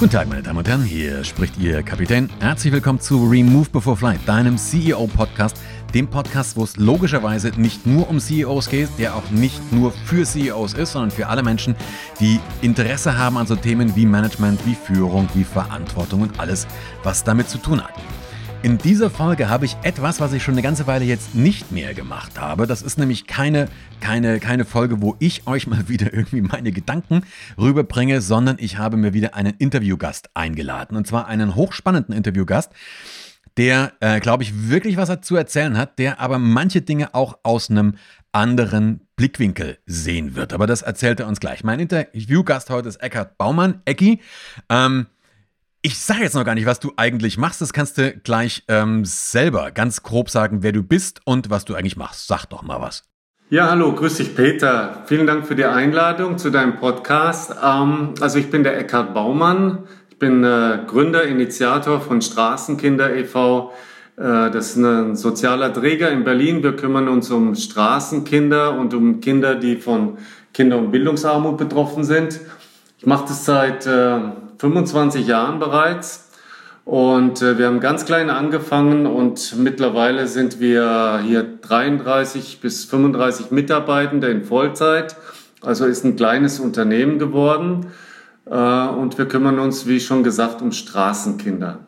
Guten Tag, meine Damen und Herren, hier spricht Ihr Kapitän. Herzlich willkommen zu Remove Before Flight, deinem CEO-Podcast, dem Podcast, wo es logischerweise nicht nur um CEOs geht, der auch nicht nur für CEOs ist, sondern für alle Menschen, die Interesse haben an so Themen wie Management, wie Führung, wie Verantwortung und alles, was damit zu tun hat. In dieser Folge habe ich etwas, was ich schon eine ganze Weile jetzt nicht mehr gemacht habe. Das ist nämlich keine, keine, keine Folge, wo ich euch mal wieder irgendwie meine Gedanken rüberbringe, sondern ich habe mir wieder einen Interviewgast eingeladen. Und zwar einen hochspannenden Interviewgast, der, äh, glaube ich, wirklich was zu erzählen hat, der aber manche Dinge auch aus einem anderen Blickwinkel sehen wird. Aber das erzählt er uns gleich. Mein Interviewgast heute ist Eckhard Baumann. Ecki, ähm, ich sage jetzt noch gar nicht, was du eigentlich machst. Das kannst du gleich ähm, selber ganz grob sagen, wer du bist und was du eigentlich machst. Sag doch mal was. Ja, hallo, grüß dich Peter. Vielen Dank für die Einladung zu deinem Podcast. Ähm, also ich bin der Eckhard Baumann. Ich bin äh, Gründer, Initiator von Straßenkinder e.V. Äh, das ist ein sozialer Träger in Berlin. Wir kümmern uns um Straßenkinder und um Kinder, die von Kinder- und Bildungsarmut betroffen sind. Ich mache das seit äh, 25 Jahren bereits. Und äh, wir haben ganz klein angefangen und mittlerweile sind wir hier 33 bis 35 Mitarbeitende in Vollzeit. Also ist ein kleines Unternehmen geworden. Äh, und wir kümmern uns, wie schon gesagt, um Straßenkinder.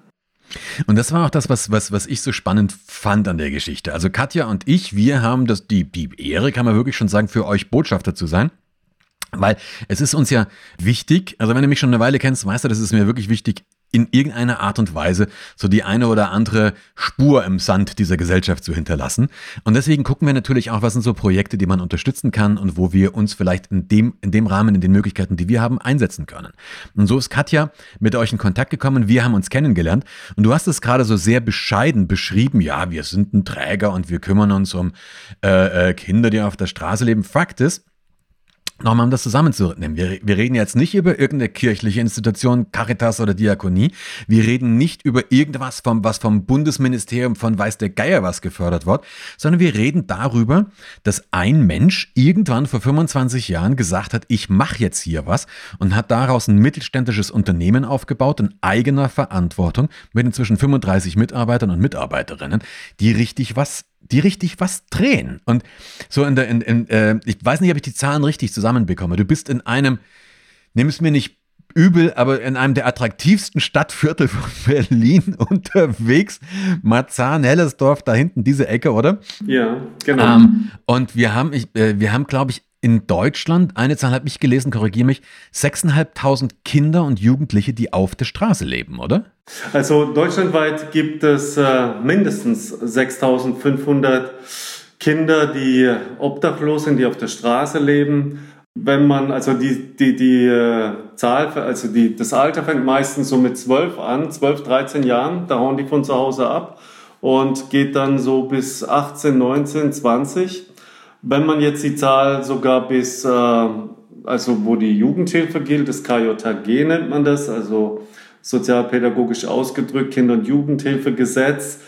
Und das war auch das, was, was, was ich so spannend fand an der Geschichte. Also Katja und ich, wir haben das, die, die Ehre, kann man wirklich schon sagen, für euch Botschafter zu sein. Weil es ist uns ja wichtig, also wenn du mich schon eine Weile kennst, weißt du, das ist mir wirklich wichtig, in irgendeiner Art und Weise so die eine oder andere Spur im Sand dieser Gesellschaft zu hinterlassen. Und deswegen gucken wir natürlich auch, was sind so Projekte, die man unterstützen kann und wo wir uns vielleicht in dem, in dem Rahmen, in den Möglichkeiten, die wir haben, einsetzen können. Und so ist Katja mit euch in Kontakt gekommen. Wir haben uns kennengelernt. Und du hast es gerade so sehr bescheiden beschrieben. Ja, wir sind ein Träger und wir kümmern uns um äh, äh, Kinder, die auf der Straße leben. Fakt ist, Nochmal, um das zusammenzunehmen. Wir, wir reden jetzt nicht über irgendeine kirchliche Institution, Caritas oder Diakonie. Wir reden nicht über irgendwas, vom, was vom Bundesministerium von weiß der Geier was gefördert wird, sondern wir reden darüber, dass ein Mensch irgendwann vor 25 Jahren gesagt hat, ich mache jetzt hier was und hat daraus ein mittelständisches Unternehmen aufgebaut in eigener Verantwortung mit inzwischen 35 Mitarbeitern und Mitarbeiterinnen, die richtig was die richtig was drehen. Und so in der, in, in, äh, ich weiß nicht, ob ich die Zahlen richtig zusammenbekomme. Du bist in einem, nimm es mir nicht übel, aber in einem der attraktivsten Stadtviertel von Berlin unterwegs. Marzahn, Hellersdorf, da hinten diese Ecke, oder? Ja, genau. Ähm, und wir haben, ich, äh, wir haben, glaube ich, in Deutschland, eine Zahl habe ich gelesen, korrigiere mich, 6.500 Kinder und Jugendliche, die auf der Straße leben, oder? Also deutschlandweit gibt es äh, mindestens 6.500 Kinder, die obdachlos sind, die auf der Straße leben. Wenn man, also die, die, die äh, Zahl, also die, das Alter fängt meistens so mit 12 an, 12, 13 Jahren, da hauen die von zu Hause ab und geht dann so bis 18, 19, 20. Wenn man jetzt die Zahl sogar bis, äh, also wo die Jugendhilfe gilt, das KJG nennt man das, also sozialpädagogisch ausgedrückt, Kinder- und Jugendhilfegesetz,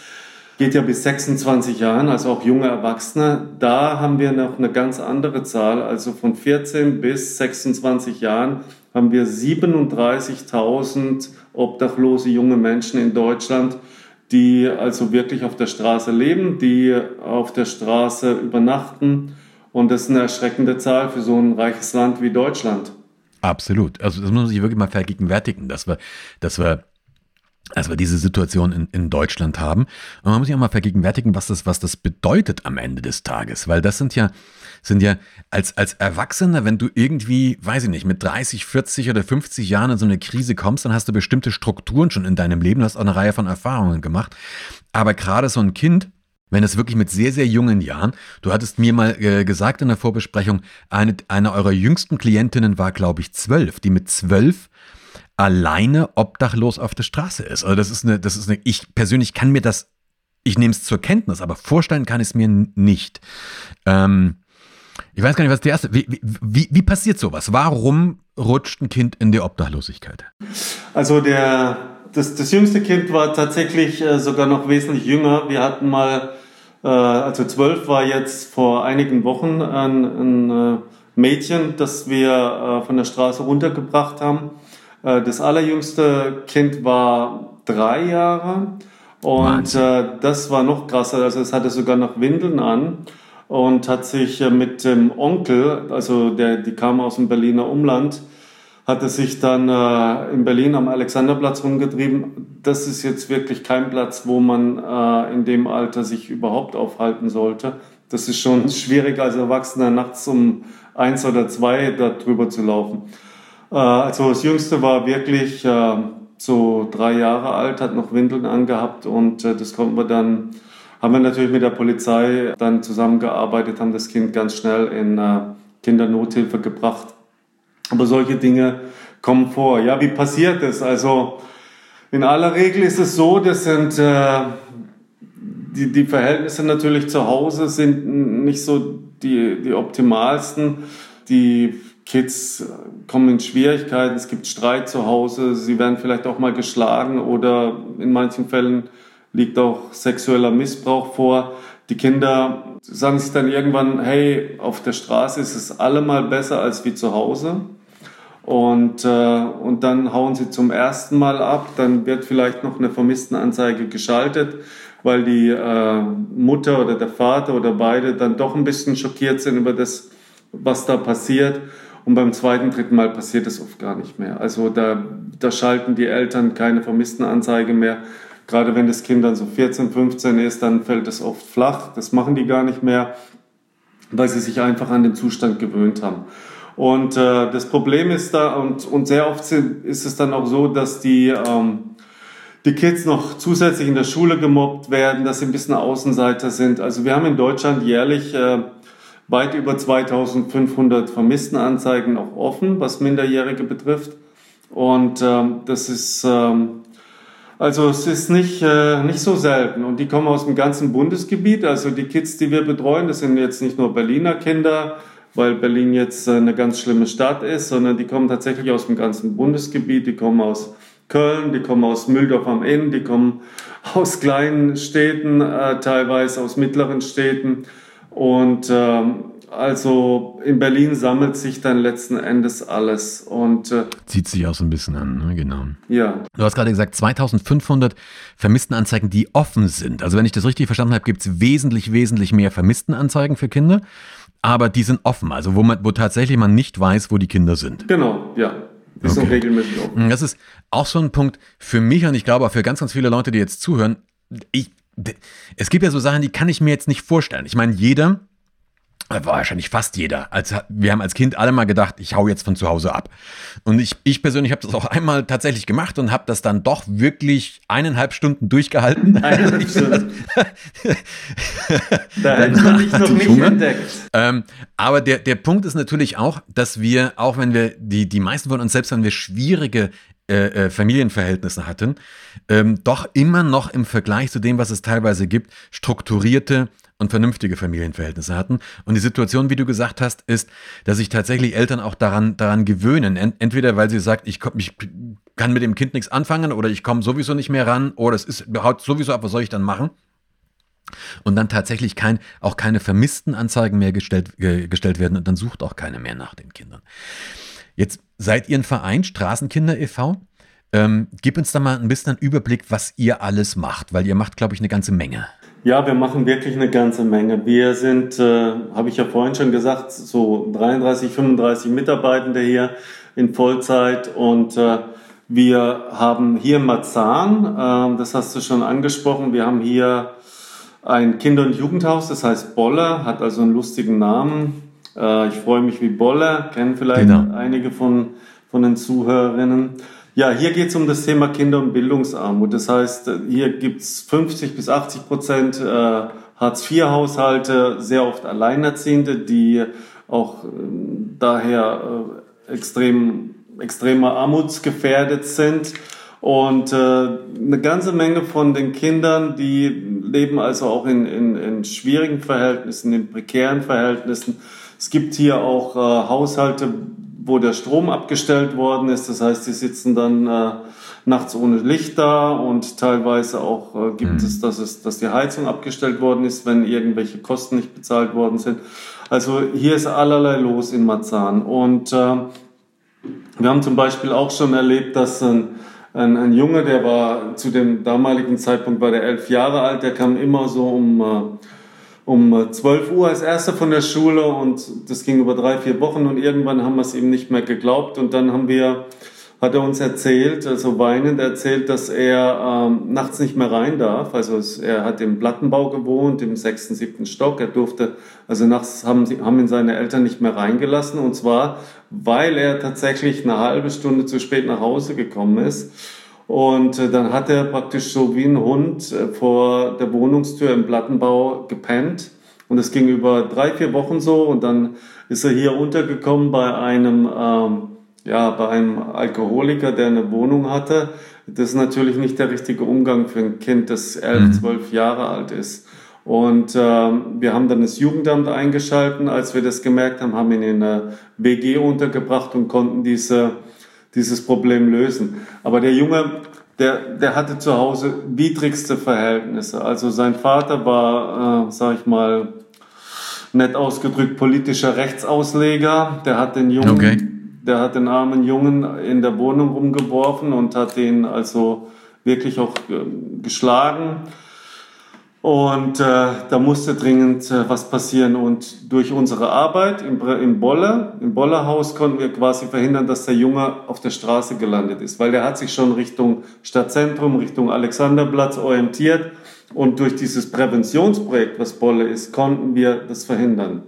geht ja bis 26 Jahren, also auch junge Erwachsene. Da haben wir noch eine ganz andere Zahl, also von 14 bis 26 Jahren haben wir 37.000 obdachlose junge Menschen in Deutschland, die also wirklich auf der Straße leben, die auf der Straße übernachten. Und das ist eine erschreckende Zahl für so ein reiches Land wie Deutschland. Absolut. Also das muss man sich wirklich mal vergegenwärtigen, dass wir, dass wir dass wir diese Situation in, in Deutschland haben. Und man muss sich auch mal vergegenwärtigen, was das, was das bedeutet am Ende des Tages. Weil das sind ja, sind ja als, als Erwachsener, wenn du irgendwie, weiß ich nicht, mit 30, 40 oder 50 Jahren in so eine Krise kommst, dann hast du bestimmte Strukturen schon in deinem Leben, hast auch eine Reihe von Erfahrungen gemacht. Aber gerade so ein Kind, wenn es wirklich mit sehr, sehr jungen Jahren, du hattest mir mal äh, gesagt in der Vorbesprechung, eine, eine eurer jüngsten Klientinnen war, glaube ich, zwölf, die mit zwölf alleine obdachlos auf der Straße ist. Also das ist eine, das ist eine, ich persönlich kann mir das, ich nehme es zur Kenntnis, aber vorstellen kann ich es mir nicht. Ähm, ich weiß gar nicht, was die erste. Wie, wie, wie passiert sowas? Warum rutscht ein Kind in die Obdachlosigkeit? Also der, das, das jüngste Kind war tatsächlich äh, sogar noch wesentlich jünger. Wir hatten mal, äh, also zwölf war jetzt vor einigen Wochen ein, ein äh, Mädchen, das wir von der Straße runtergebracht haben das allerjüngste Kind war drei Jahre und äh, das war noch krasser. Also es hatte sogar noch Windeln an und hat sich äh, mit dem Onkel, also der, die kam aus dem Berliner Umland, hatte sich dann äh, in Berlin am Alexanderplatz rumgetrieben. Das ist jetzt wirklich kein Platz, wo man äh, in dem Alter sich überhaupt aufhalten sollte. Das ist schon schwierig als Erwachsener nachts um eins oder zwei da drüber zu laufen. Äh, also das Jüngste war wirklich äh, so drei Jahre alt, hat noch Windeln angehabt und äh, das konnten wir dann, haben wir natürlich mit der Polizei dann zusammengearbeitet, haben das Kind ganz schnell in Kindernothilfe gebracht. Aber solche Dinge kommen vor. Ja, wie passiert das? Also in aller Regel ist es so, das sind die, die Verhältnisse natürlich zu Hause sind nicht so die, die optimalsten. Die Kids kommen in Schwierigkeiten, es gibt Streit zu Hause, sie werden vielleicht auch mal geschlagen oder in manchen Fällen liegt auch sexueller Missbrauch vor. Die Kinder sagen sich dann irgendwann, hey, auf der Straße ist es allemal besser als wie zu Hause. Und, äh, und dann hauen sie zum ersten Mal ab, dann wird vielleicht noch eine Vermisstenanzeige geschaltet, weil die äh, Mutter oder der Vater oder beide dann doch ein bisschen schockiert sind über das, was da passiert. Und beim zweiten, dritten Mal passiert es oft gar nicht mehr. Also da, da schalten die Eltern keine Vermisstenanzeige mehr. Gerade wenn das Kind dann so 14, 15 ist, dann fällt es oft flach. Das machen die gar nicht mehr, weil sie sich einfach an den Zustand gewöhnt haben. Und äh, das Problem ist da, und, und sehr oft ist es dann auch so, dass die, ähm, die Kids noch zusätzlich in der Schule gemobbt werden, dass sie ein bisschen Außenseiter sind. Also wir haben in Deutschland jährlich äh, weit über 2500 Vermisstenanzeigen auch offen, was Minderjährige betrifft. Und ähm, das ist, ähm, also es ist nicht, äh, nicht so selten. Und die kommen aus dem ganzen Bundesgebiet. Also die Kids, die wir betreuen, das sind jetzt nicht nur Berliner Kinder, weil Berlin jetzt äh, eine ganz schlimme Stadt ist, sondern die kommen tatsächlich aus dem ganzen Bundesgebiet. Die kommen aus Köln, die kommen aus Mühldorf am Inn, die kommen aus kleinen Städten, äh, teilweise aus mittleren Städten. Und ähm, also in Berlin sammelt sich dann letzten Endes alles und äh, zieht sich auch so ein bisschen an, ne? genau. Ja. Du hast gerade gesagt 2500 Vermisstenanzeigen, die offen sind. Also wenn ich das richtig verstanden habe, gibt es wesentlich, wesentlich mehr Vermisstenanzeigen für Kinder, aber die sind offen, also wo man, wo tatsächlich man nicht weiß, wo die Kinder sind. Genau, ja. Die okay. sind regelmäßig offen. Das ist auch so ein Punkt für mich und ich glaube auch für ganz, ganz viele Leute, die jetzt zuhören. Ich es gibt ja so Sachen, die kann ich mir jetzt nicht vorstellen. Ich meine, jeder, äh, wahrscheinlich fast jeder. Als, wir haben als Kind alle mal gedacht, ich hau jetzt von zu Hause ab. Und ich, ich persönlich habe das auch einmal tatsächlich gemacht und habe das dann doch wirklich eineinhalb Stunden durchgehalten. Eineinhalb Stunden. da hätte man mich noch nicht Hunger. entdeckt. Ähm, aber der, der Punkt ist natürlich auch, dass wir, auch wenn wir, die, die meisten von uns, selbst wenn wir schwierige äh, äh, Familienverhältnisse hatten, ähm, doch immer noch im Vergleich zu dem, was es teilweise gibt, strukturierte und vernünftige Familienverhältnisse hatten. Und die Situation, wie du gesagt hast, ist, dass sich tatsächlich Eltern auch daran, daran gewöhnen. Entweder weil sie sagt, ich, komm, ich kann mit dem Kind nichts anfangen oder ich komme sowieso nicht mehr ran oder es ist haut sowieso ab, was soll ich dann machen? Und dann tatsächlich kein, auch keine vermissten Anzeigen mehr gestellt, äh, gestellt werden und dann sucht auch keine mehr nach den Kindern. Jetzt seid ihr ein Verein, Straßenkinder e.V. Ähm, gib uns da mal ein bisschen einen Überblick, was ihr alles macht, weil ihr macht, glaube ich, eine ganze Menge. Ja, wir machen wirklich eine ganze Menge. Wir sind, äh, habe ich ja vorhin schon gesagt, so 33, 35 Mitarbeitende hier in Vollzeit und äh, wir haben hier Marzahn, äh, das hast du schon angesprochen, wir haben hier ein Kinder- und Jugendhaus, das heißt Bolle, hat also einen lustigen Namen. Äh, ich freue mich wie Bolle, kennen vielleicht genau. einige von, von den Zuhörerinnen. Ja, hier geht es um das Thema Kinder- und Bildungsarmut. Das heißt, hier gibt es 50 bis 80 Prozent äh, Hartz-IV-Haushalte, sehr oft Alleinerziehende, die auch äh, daher äh, extrem, extremer armutsgefährdet sind. Und äh, eine ganze Menge von den Kindern, die leben also auch in, in, in schwierigen Verhältnissen, in prekären Verhältnissen. Es gibt hier auch äh, Haushalte, wo der Strom abgestellt worden ist. Das heißt, die sitzen dann äh, nachts ohne Licht da und teilweise auch äh, gibt mhm. es, dass es, dass die Heizung abgestellt worden ist, wenn irgendwelche Kosten nicht bezahlt worden sind. Also hier ist allerlei los in Marzahn und äh, Wir haben zum Beispiel auch schon erlebt, dass ein, ein, ein Junge, der war zu dem damaligen Zeitpunkt war der elf Jahre alt, der kam immer so um äh, um 12 Uhr als erster von der Schule und das ging über drei, vier Wochen und irgendwann haben wir es ihm nicht mehr geglaubt und dann haben wir hat er uns erzählt, also weinend erzählt, dass er ähm, nachts nicht mehr rein darf. Also es, er hat im Plattenbau gewohnt, im sechsten, siebten Stock. Er durfte, also nachts haben, haben ihn seine Eltern nicht mehr reingelassen. Und zwar, weil er tatsächlich eine halbe Stunde zu spät nach Hause gekommen ist. Und äh, dann hat er praktisch so wie ein Hund äh, vor der Wohnungstür im Plattenbau gepennt. Und es ging über drei, vier Wochen so. Und dann ist er hier untergekommen bei einem... Ähm, ja, bei einem Alkoholiker, der eine Wohnung hatte, das ist natürlich nicht der richtige Umgang für ein Kind, das elf, mhm. zwölf Jahre alt ist. Und ähm, wir haben dann das Jugendamt eingeschalten. Als wir das gemerkt haben, haben ihn in eine WG untergebracht und konnten diese, dieses Problem lösen. Aber der Junge, der, der hatte zu Hause widrigste Verhältnisse. Also sein Vater war, äh, sag ich mal, nett ausgedrückt politischer Rechtsausleger. Der hat den Jungen okay der hat den armen Jungen in der Wohnung rumgeworfen und hat ihn also wirklich auch äh, geschlagen. Und äh, da musste dringend äh, was passieren. Und durch unsere Arbeit im, im Bolle, im Bollerhaus, konnten wir quasi verhindern, dass der Junge auf der Straße gelandet ist. Weil der hat sich schon Richtung Stadtzentrum, Richtung Alexanderplatz orientiert. Und durch dieses Präventionsprojekt, was Bolle ist, konnten wir das verhindern.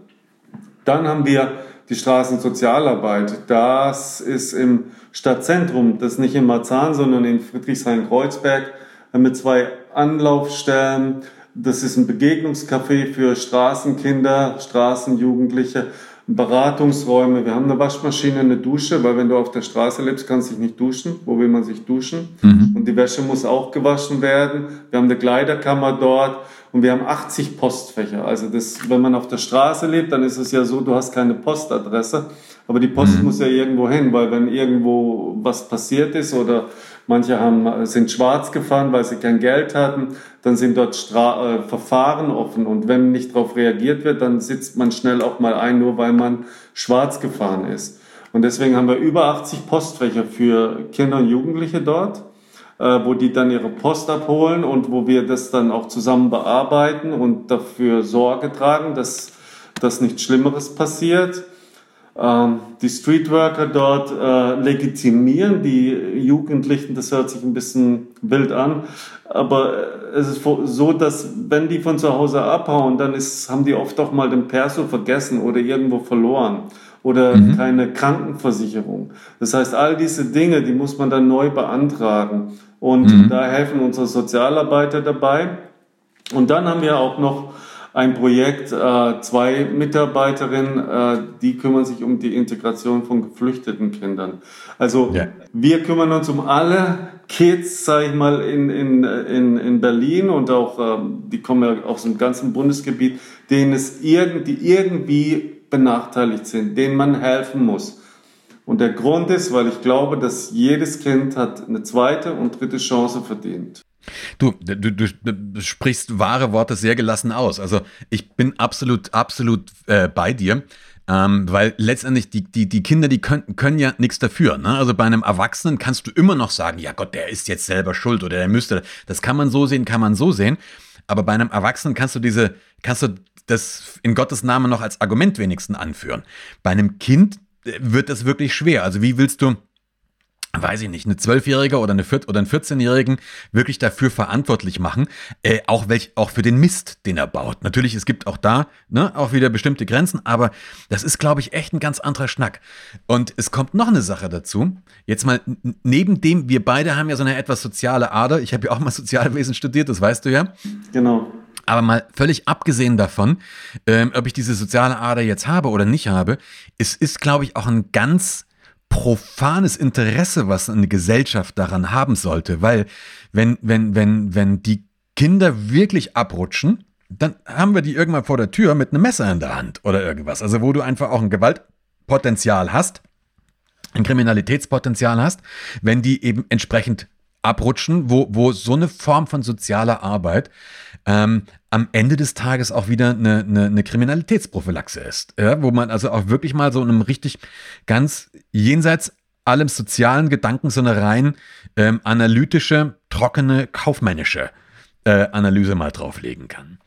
Dann haben wir die Straßensozialarbeit. Das ist im Stadtzentrum, das nicht in Marzahn, sondern in Friedrichshain-Kreuzberg mit zwei Anlaufstellen. Das ist ein Begegnungscafé für Straßenkinder, Straßenjugendliche, Beratungsräume. Wir haben eine Waschmaschine, eine Dusche, weil wenn du auf der Straße lebst, kannst du dich nicht duschen. Wo will man sich duschen? Mhm. Und die Wäsche muss auch gewaschen werden. Wir haben eine Kleiderkammer dort und wir haben 80 Postfächer. Also das, wenn man auf der Straße lebt, dann ist es ja so, du hast keine Postadresse, aber die Post mhm. muss ja irgendwo hin, weil wenn irgendwo was passiert ist oder manche haben, sind schwarz gefahren, weil sie kein Geld hatten, dann sind dort Stra äh, Verfahren offen und wenn nicht darauf reagiert wird, dann sitzt man schnell auch mal ein, nur weil man schwarz gefahren ist. Und deswegen haben wir über 80 Postfächer für Kinder und Jugendliche dort äh, wo die dann ihre Post abholen und wo wir das dann auch zusammen bearbeiten und dafür Sorge tragen, dass, dass nichts Schlimmeres passiert. Ähm, die Streetworker dort äh, legitimieren die Jugendlichen, das hört sich ein bisschen wild an, aber es ist so, dass wenn die von zu Hause abhauen, dann ist, haben die oft auch mal den Perso vergessen oder irgendwo verloren oder mhm. keine Krankenversicherung. Das heißt, all diese Dinge, die muss man dann neu beantragen. Und mhm. da helfen unsere Sozialarbeiter dabei. Und dann haben wir auch noch ein Projekt, äh, zwei Mitarbeiterinnen, äh, die kümmern sich um die Integration von geflüchteten Kindern. Also ja. wir kümmern uns um alle Kids, sage ich mal, in, in, in, in Berlin und auch, äh, die kommen ja aus dem ganzen Bundesgebiet, denen es irgend, die irgendwie benachteiligt sind, denen man helfen muss. Und der Grund ist, weil ich glaube, dass jedes Kind hat eine zweite und dritte Chance verdient. Du, du, du, sprichst wahre Worte sehr gelassen aus. Also ich bin absolut, absolut äh, bei dir. Ähm, weil letztendlich die, die, die Kinder, die können, können ja nichts dafür. Ne? Also bei einem Erwachsenen kannst du immer noch sagen, ja Gott, der ist jetzt selber schuld oder der müsste. Das kann man so sehen, kann man so sehen. Aber bei einem Erwachsenen kannst du diese, kannst du das in Gottes Namen noch als Argument wenigstens anführen. Bei einem Kind wird das wirklich schwer. Also wie willst du weiß ich nicht, eine Zwölfjährige oder, eine oder einen 14-Jährigen wirklich dafür verantwortlich machen, äh, auch, welch, auch für den Mist, den er baut. Natürlich, es gibt auch da ne, auch wieder bestimmte Grenzen, aber das ist, glaube ich, echt ein ganz anderer Schnack. Und es kommt noch eine Sache dazu. Jetzt mal, neben dem, wir beide haben ja so eine etwas soziale Ader. Ich habe ja auch mal Sozialwesen studiert, das weißt du ja. Genau. Aber mal völlig abgesehen davon, ähm, ob ich diese soziale Ader jetzt habe oder nicht habe, es ist, glaube ich, auch ein ganz profanes Interesse, was eine Gesellschaft daran haben sollte. Weil wenn, wenn, wenn, wenn die Kinder wirklich abrutschen, dann haben wir die irgendwann vor der Tür mit einem Messer in der Hand oder irgendwas. Also wo du einfach auch ein Gewaltpotenzial hast, ein Kriminalitätspotenzial hast, wenn die eben entsprechend abrutschen, wo, wo so eine Form von sozialer Arbeit ähm, am Ende des Tages auch wieder eine, eine, eine Kriminalitätsprophylaxe ist. Ja? Wo man also auch wirklich mal so in einem richtig ganz jenseits allem sozialen Gedanken, so eine rein ähm, analytische, trockene, kaufmännische äh, Analyse mal drauflegen kann.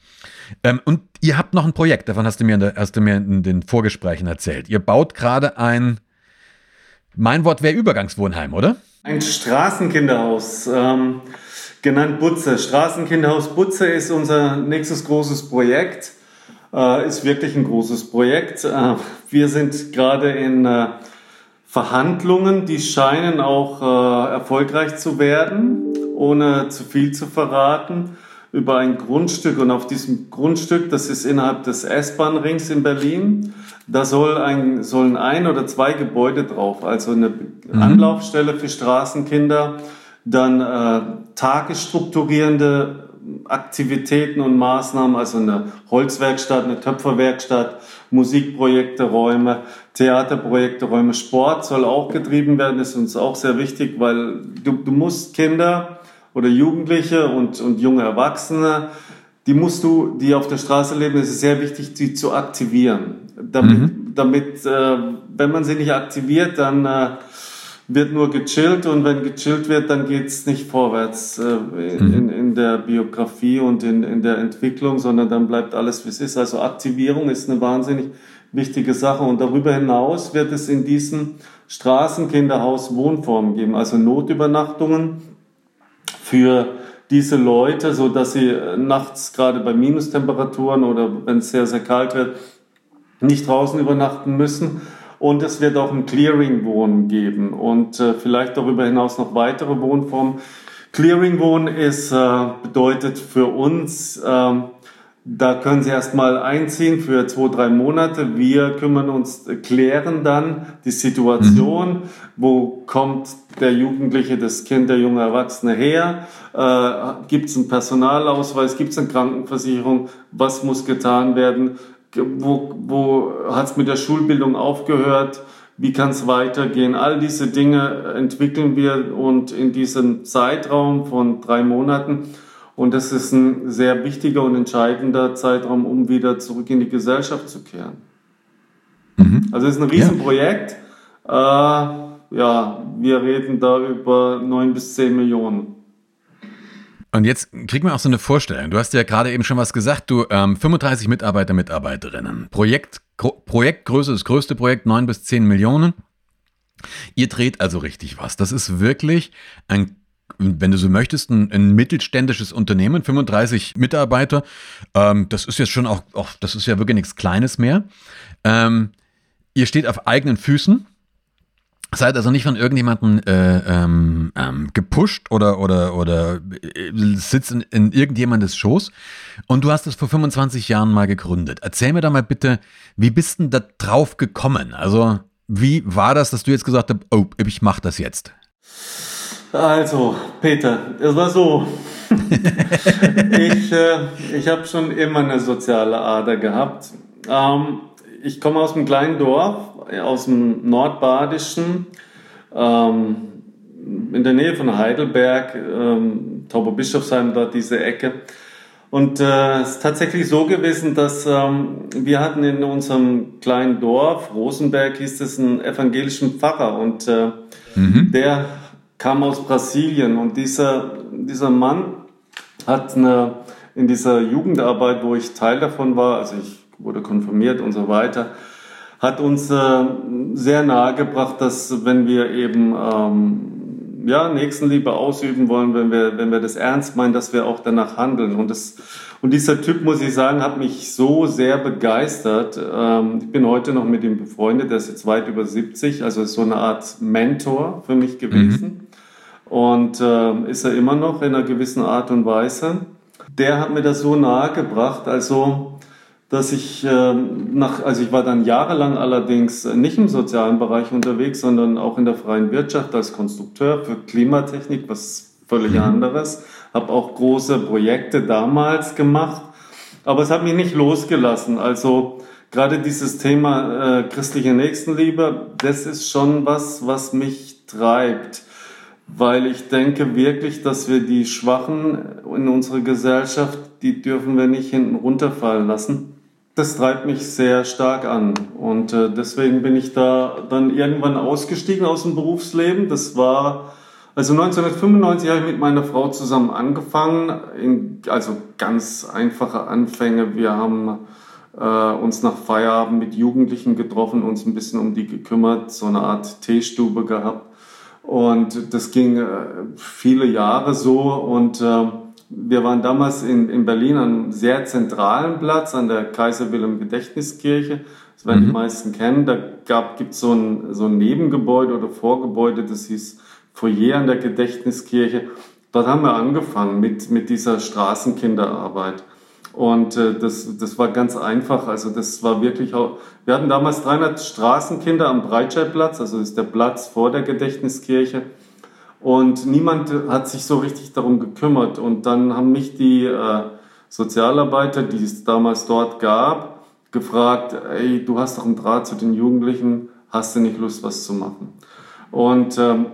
Ähm, und ihr habt noch ein Projekt, davon hast du mir, in, der, hast du mir in den Vorgesprächen erzählt. Ihr baut gerade ein, mein Wort wäre Übergangswohnheim, oder? Ein Straßenkinderhaus, ähm, genannt Butze. Straßenkinderhaus Butze ist unser nächstes großes Projekt. Äh, ist wirklich ein großes Projekt. Äh, wir sind gerade in äh, Verhandlungen, die scheinen auch äh, erfolgreich zu werden, ohne zu viel zu verraten über ein Grundstück und auf diesem Grundstück, das ist innerhalb des S-Bahn-Rings in Berlin, da soll ein, sollen ein oder zwei Gebäude drauf, also eine mhm. Anlaufstelle für Straßenkinder, dann äh, tagesstrukturierende Aktivitäten und Maßnahmen, also eine Holzwerkstatt, eine Töpferwerkstatt, Musikprojekte, Räume, Theaterprojekte, Räume, Sport soll auch getrieben werden, ist uns auch sehr wichtig, weil du, du musst Kinder oder Jugendliche und, und junge Erwachsene, die musst du, die auf der Straße leben, es ist sehr wichtig, die zu aktivieren. Damit, mhm. damit äh, wenn man sie nicht aktiviert, dann äh, wird nur gechillt und wenn gechillt wird, dann geht's nicht vorwärts äh, mhm. in, in der Biografie und in, in der Entwicklung, sondern dann bleibt alles, wie es ist. Also Aktivierung ist eine wahnsinnig wichtige Sache und darüber hinaus wird es in diesem Straßenkinderhaus Wohnformen geben, also Notübernachtungen für diese Leute, so dass sie äh, nachts gerade bei Minustemperaturen oder wenn es sehr, sehr kalt wird, nicht draußen übernachten müssen. Und es wird auch ein Clearing-Wohnen geben und äh, vielleicht darüber hinaus noch weitere Wohnformen. Clearing-Wohnen ist, äh, bedeutet für uns, ähm, da können Sie erstmal einziehen für zwei, drei Monate. Wir kümmern uns, klären dann die Situation. Mhm. Wo kommt der Jugendliche, das Kind, der junge Erwachsene her? Äh, gibt es einen Personalausweis? Gibt es eine Krankenversicherung? Was muss getan werden? Wo, wo hat es mit der Schulbildung aufgehört? Wie kann es weitergehen? All diese Dinge entwickeln wir und in diesem Zeitraum von drei Monaten und das ist ein sehr wichtiger und entscheidender Zeitraum, um wieder zurück in die Gesellschaft zu kehren. Mhm. Also es ist ein Riesenprojekt. Ja. Äh, ja, wir reden da über neun bis zehn Millionen. Und jetzt kriegen wir auch so eine Vorstellung. Du hast ja gerade eben schon was gesagt. Du ähm, 35 Mitarbeiter, Mitarbeiterinnen. Projekt, Projektgröße, das größte Projekt, neun bis zehn Millionen. Ihr dreht also richtig was. Das ist wirklich ein wenn du so möchtest, ein, ein mittelständisches Unternehmen, 35 Mitarbeiter. Ähm, das ist jetzt schon auch, auch, das ist ja wirklich nichts Kleines mehr. Ähm, ihr steht auf eigenen Füßen. Seid also nicht von irgendjemandem äh, ähm, ähm, gepusht oder, oder, oder äh, sitzt in, in irgendjemandes Schoß. Und du hast es vor 25 Jahren mal gegründet. Erzähl mir da mal bitte, wie bist denn da drauf gekommen? Also, wie war das, dass du jetzt gesagt hast, oh, ich mach das jetzt? Also, Peter, es war so. ich äh, ich habe schon immer eine soziale Ader gehabt. Ähm, ich komme aus einem kleinen Dorf, aus dem Nordbadischen, ähm, in der Nähe von Heidelberg, ähm, Tauberbischofsheim, dort diese Ecke. Und äh, es ist tatsächlich so gewesen, dass ähm, wir hatten in unserem kleinen Dorf, Rosenberg hieß es, einen evangelischen Pfarrer und äh, mhm. der kam aus Brasilien und dieser, dieser Mann hat eine, in dieser Jugendarbeit, wo ich Teil davon war, also ich wurde konfirmiert und so weiter, hat uns äh, sehr nahegebracht, dass wenn wir eben ähm, ja, Nächstenliebe ausüben wollen, wenn wir, wenn wir das ernst meinen, dass wir auch danach handeln. Und, das, und dieser Typ, muss ich sagen, hat mich so sehr begeistert. Ähm, ich bin heute noch mit ihm befreundet, der ist jetzt weit über 70, also ist so eine Art Mentor für mich gewesen. Mhm und äh, ist er immer noch in einer gewissen Art und Weise. Der hat mir das so nahe gebracht, also dass ich äh, nach, also ich war dann jahrelang allerdings nicht im sozialen Bereich unterwegs, sondern auch in der freien Wirtschaft als Konstrukteur für Klimatechnik, was völlig mhm. anderes. Habe auch große Projekte damals gemacht, aber es hat mich nicht losgelassen. Also gerade dieses Thema äh, christliche Nächstenliebe, das ist schon was, was mich treibt weil ich denke wirklich, dass wir die Schwachen in unserer Gesellschaft, die dürfen wir nicht hinten runterfallen lassen. das treibt mich sehr stark an. Und äh, deswegen bin ich da dann irgendwann ausgestiegen aus dem Berufsleben. Das war, also 1995 habe ich mit meiner Frau zusammen angefangen. In, also ganz einfache Anfänge. Wir haben äh, uns nach Feierabend mit Jugendlichen getroffen, uns ein bisschen um die gekümmert, so eine Art Teestube gehabt. Und das ging äh, viele Jahre so und äh, wir waren damals in, in Berlin an einem sehr zentralen Platz an der Kaiser Wilhelm Gedächtniskirche. Das werden mhm. die meisten kennen. Da gibt es so ein, so ein Nebengebäude oder Vorgebäude, das hieß Foyer an der Gedächtniskirche. Dort haben wir angefangen mit, mit dieser Straßenkinderarbeit. Und äh, das, das war ganz einfach. Also das war wirklich auch, wir hatten damals 300 Straßenkinder am Breitscheidplatz, also das ist der Platz vor der Gedächtniskirche. Und niemand hat sich so richtig darum gekümmert. Und dann haben mich die äh, Sozialarbeiter, die es damals dort gab, gefragt, ey, du hast doch einen Draht zu den Jugendlichen, hast du nicht Lust, was zu machen? Und, ähm,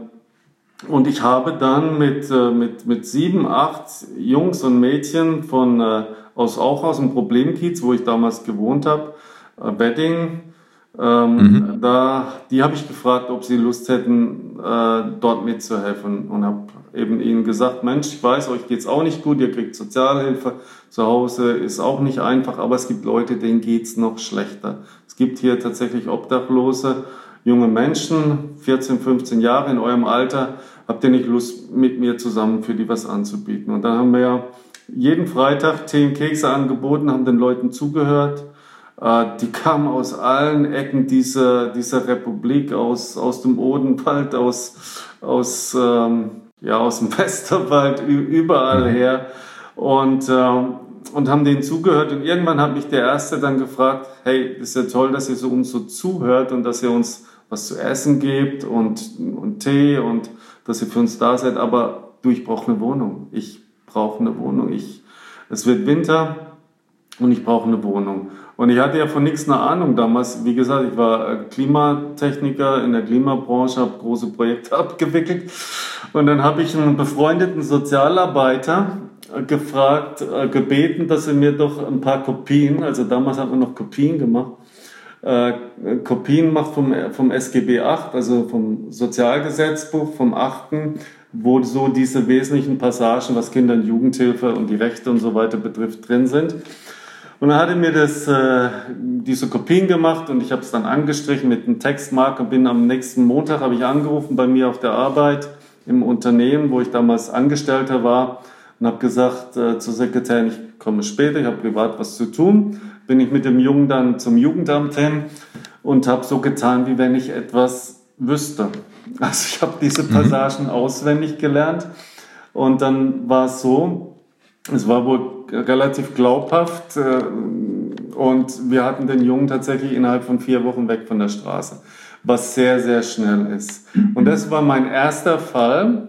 und ich habe dann mit, äh, mit, mit sieben, acht Jungs und Mädchen von, äh, aus, auch aus dem Problemkiez, wo ich damals gewohnt habe, äh, Bedding, ähm, mhm. da, die habe ich gefragt, ob sie Lust hätten, äh, dort mitzuhelfen und habe eben ihnen gesagt, Mensch, ich weiß, euch geht's auch nicht gut, ihr kriegt Sozialhilfe, zu Hause ist auch nicht einfach, aber es gibt Leute, denen geht's noch schlechter. Es gibt hier tatsächlich Obdachlose, junge Menschen, 14, 15 Jahre in eurem Alter, habt ihr nicht Lust, mit mir zusammen für die was anzubieten? Und dann haben wir ja jeden Freitag zehn Kekse angeboten, haben den Leuten zugehört, äh, die kamen aus allen Ecken dieser, dieser Republik, aus, aus dem Odenwald, aus, aus, ähm, ja, aus dem Westerwald, überall mhm. her und, ähm, und haben denen zugehört. Und irgendwann hat mich der Erste dann gefragt, hey, ist ja toll, dass ihr so uns so zuhört und dass ihr uns was zu essen gebt und, und Tee und dass ihr für uns da seid, aber du, ich brauche eine Wohnung. Ich brauche eine Wohnung. Ich, es wird Winter und ich brauche eine Wohnung. Und ich hatte ja von nichts eine Ahnung damals. Wie gesagt, ich war äh, Klimatechniker in der Klimabranche, habe große Projekte abgewickelt. Und dann habe ich einen befreundeten Sozialarbeiter äh, gefragt, äh, gebeten, dass er mir doch ein paar Kopien, also damals hat man noch Kopien gemacht, Kopien macht vom, vom SGB 8, also vom Sozialgesetzbuch vom 8., wo so diese wesentlichen Passagen, was Kinder- und Jugendhilfe und die Rechte und so weiter betrifft, drin sind. Und dann hat er mir das, äh, diese Kopien gemacht und ich habe es dann angestrichen mit einem Textmarker. Bin am nächsten Montag habe ich angerufen bei mir auf der Arbeit im Unternehmen, wo ich damals Angestellter war und habe gesagt äh, zur Sekretärin, ich komme später, ich habe privat was zu tun. Bin ich mit dem Jungen dann zum Jugendamt hin und habe so getan, wie wenn ich etwas wüsste. Also ich habe diese. Passagen mhm. auswendig gelernt und dann war es so, es war wohl relativ glaubhaft äh, und wir hatten den Jungen tatsächlich innerhalb von vier Wochen weg von der Straße, was sehr, sehr schnell ist. Und das war mein erster Fall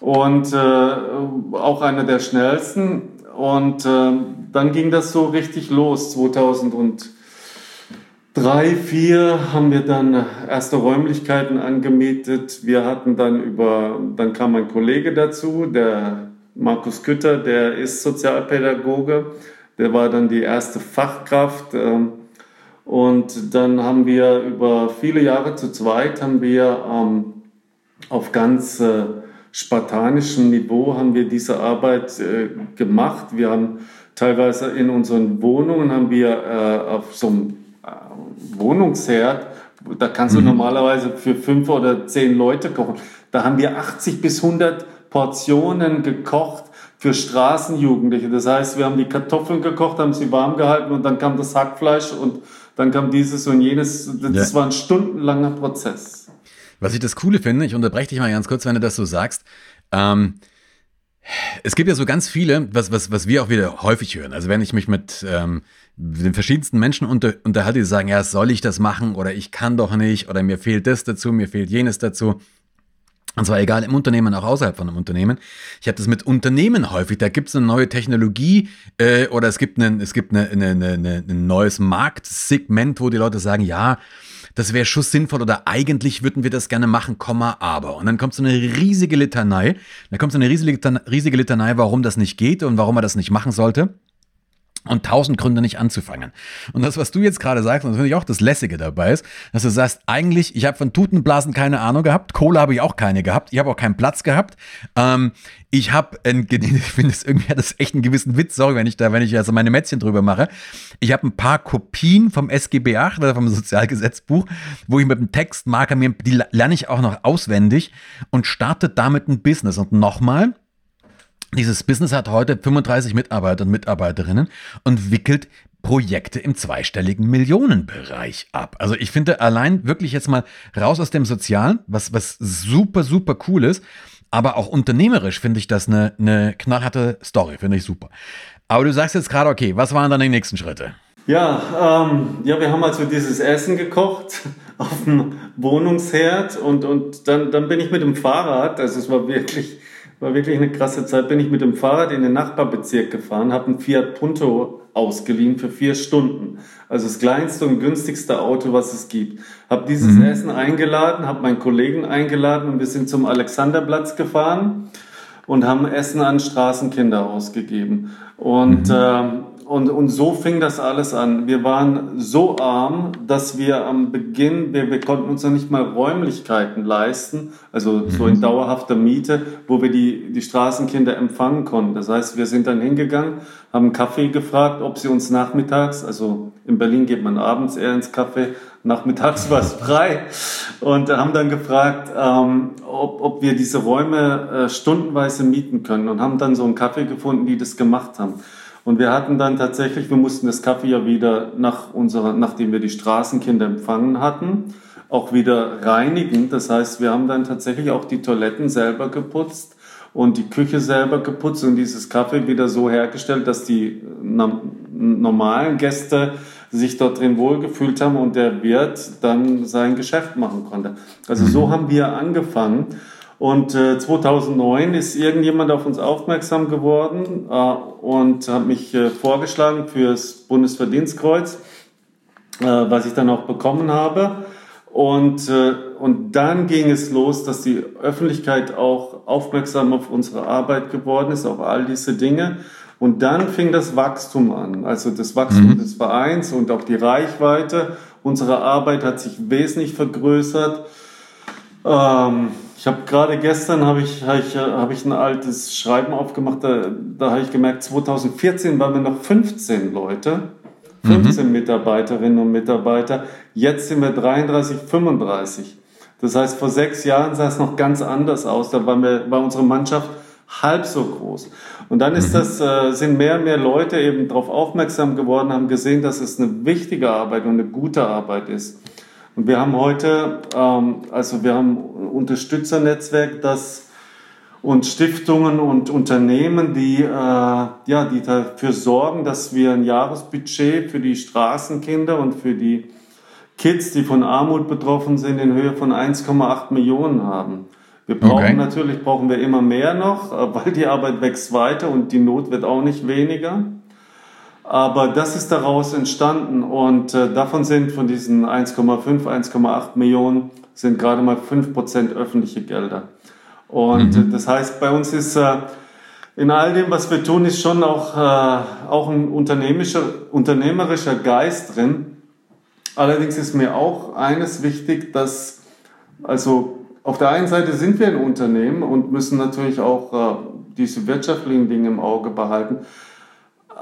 und äh, auch einer der schnellsten. Und äh, dann ging das so richtig los. 2003, 2004 haben wir dann erste Räumlichkeiten angemietet. Wir hatten dann über, dann kam ein Kollege dazu, der Markus Kütter, der ist Sozialpädagoge, der war dann die erste Fachkraft. Ähm, und dann haben wir über viele Jahre zu zweit, haben wir ähm, auf ganz äh, spartanischem Niveau haben wir diese Arbeit äh, gemacht. Wir haben teilweise in unseren Wohnungen haben wir äh, auf so einem Wohnungsherd, da kannst du mhm. normalerweise für fünf oder zehn Leute kochen. Da haben wir 80 bis 100 Portionen gekocht für Straßenjugendliche. Das heißt, wir haben die Kartoffeln gekocht, haben sie warm gehalten und dann kam das Hackfleisch und dann kam dieses und jenes. Das ja. war ein stundenlanger Prozess. Was ich das Coole finde, ich unterbreche dich mal ganz kurz, wenn du das so sagst. Ähm, es gibt ja so ganz viele, was, was, was wir auch wieder häufig hören. Also wenn ich mich mit ähm, den verschiedensten Menschen unter, unterhalte, die sagen, ja, soll ich das machen oder ich kann doch nicht oder mir fehlt das dazu, mir fehlt jenes dazu. Und zwar egal im Unternehmen, auch außerhalb von einem Unternehmen. Ich habe das mit Unternehmen häufig. Da gibt es eine neue Technologie äh, oder es gibt, einen, es gibt eine, eine, eine, ein neues Marktsegment, wo die Leute sagen, ja, das wäre schon sinnvoll oder eigentlich würden wir das gerne machen, Komma, aber. Und dann kommt so eine riesige Litanei. Dann kommt so eine riesige, riesige Litanei, warum das nicht geht und warum man das nicht machen sollte. Und tausend Gründe nicht anzufangen. Und das, was du jetzt gerade sagst, und das finde ich auch das Lässige dabei ist, dass du sagst, eigentlich, ich habe von Tutenblasen keine Ahnung gehabt, Kohle habe ich auch keine gehabt, ich habe auch keinen Platz gehabt. Ähm, ich habe, ich finde es irgendwie das echt einen gewissen Witz, sorry, wenn ich da, wenn ich also meine Mätzchen drüber mache. Ich habe ein paar Kopien vom SGB 8 oder vom Sozialgesetzbuch, wo ich mit dem Textmarker mir, die lerne ich auch noch auswendig und starte damit ein Business. Und nochmal, dieses Business hat heute 35 Mitarbeiter und Mitarbeiterinnen und wickelt Projekte im zweistelligen Millionenbereich ab. Also ich finde allein wirklich jetzt mal raus aus dem Sozialen, was, was super, super cool ist, aber auch unternehmerisch finde ich das eine, eine knallharte Story, finde ich super. Aber du sagst jetzt gerade, okay, was waren dann die nächsten Schritte? Ja, ähm, ja, wir haben also dieses Essen gekocht auf dem Wohnungsherd und, und dann, dann bin ich mit dem Fahrrad, also es war wirklich war wirklich eine krasse Zeit. Bin ich mit dem Fahrrad in den Nachbarbezirk gefahren, habe ein Fiat Punto ausgeliehen für vier Stunden. Also das kleinste und günstigste Auto, was es gibt. Habe dieses mhm. Essen eingeladen, habe meinen Kollegen eingeladen und wir sind zum Alexanderplatz gefahren und haben Essen an Straßenkinder ausgegeben. Und mhm. äh, und, und so fing das alles an. Wir waren so arm, dass wir am Beginn, wir, wir konnten uns noch nicht mal Räumlichkeiten leisten, also so in mhm. dauerhafter Miete, wo wir die, die Straßenkinder empfangen konnten. Das heißt, wir sind dann hingegangen, haben Kaffee gefragt, ob sie uns nachmittags, also in Berlin geht man abends eher ins Café, nachmittags war es frei und haben dann gefragt, ähm, ob, ob wir diese Räume äh, stundenweise mieten können und haben dann so einen Kaffee gefunden, die das gemacht haben. Und wir hatten dann tatsächlich, wir mussten das Kaffee ja wieder nach unserer, nachdem wir die Straßenkinder empfangen hatten, auch wieder reinigen. Das heißt, wir haben dann tatsächlich auch die Toiletten selber geputzt und die Küche selber geputzt und dieses Kaffee wieder so hergestellt, dass die normalen Gäste sich dort drin wohlgefühlt haben und der Wirt dann sein Geschäft machen konnte. Also so mhm. haben wir angefangen. Und äh, 2009 ist irgendjemand auf uns aufmerksam geworden äh, und hat mich äh, vorgeschlagen fürs Bundesverdienstkreuz, äh, was ich dann auch bekommen habe. Und, äh, und dann ging es los, dass die Öffentlichkeit auch aufmerksam auf unsere Arbeit geworden ist, auf all diese Dinge. Und dann fing das Wachstum an, also das Wachstum mhm. des Vereins und auch die Reichweite. Unsere Arbeit hat sich wesentlich vergrößert. Ähm, ich habe gerade gestern habe ich, hab ich, hab ich ein altes Schreiben aufgemacht, da, da habe ich gemerkt, 2014 waren wir noch 15 Leute, 15 mhm. Mitarbeiterinnen und Mitarbeiter. Jetzt sind wir 33, 35. Das heißt, vor sechs Jahren sah es noch ganz anders aus. Da waren wir, war unsere Mannschaft halb so groß. Und dann ist mhm. das, äh, sind mehr und mehr Leute eben darauf aufmerksam geworden, haben gesehen, dass es eine wichtige Arbeit und eine gute Arbeit ist. Und wir haben heute, ähm, also wir haben ein Unterstützernetzwerk, das und Stiftungen und Unternehmen, die, äh, ja, die dafür sorgen, dass wir ein Jahresbudget für die Straßenkinder und für die Kids, die von Armut betroffen sind, in Höhe von 1,8 Millionen haben. Wir brauchen okay. natürlich brauchen wir immer mehr noch, äh, weil die Arbeit wächst weiter und die Not wird auch nicht weniger. Aber das ist daraus entstanden und äh, davon sind von diesen 1,5, 1,8 Millionen sind gerade mal 5% öffentliche Gelder. Und mhm. das heißt, bei uns ist äh, in all dem, was wir tun, ist schon auch, äh, auch ein unternehmerischer, unternehmerischer Geist drin. Allerdings ist mir auch eines wichtig, dass, also auf der einen Seite sind wir ein Unternehmen und müssen natürlich auch äh, diese wirtschaftlichen Dinge im Auge behalten.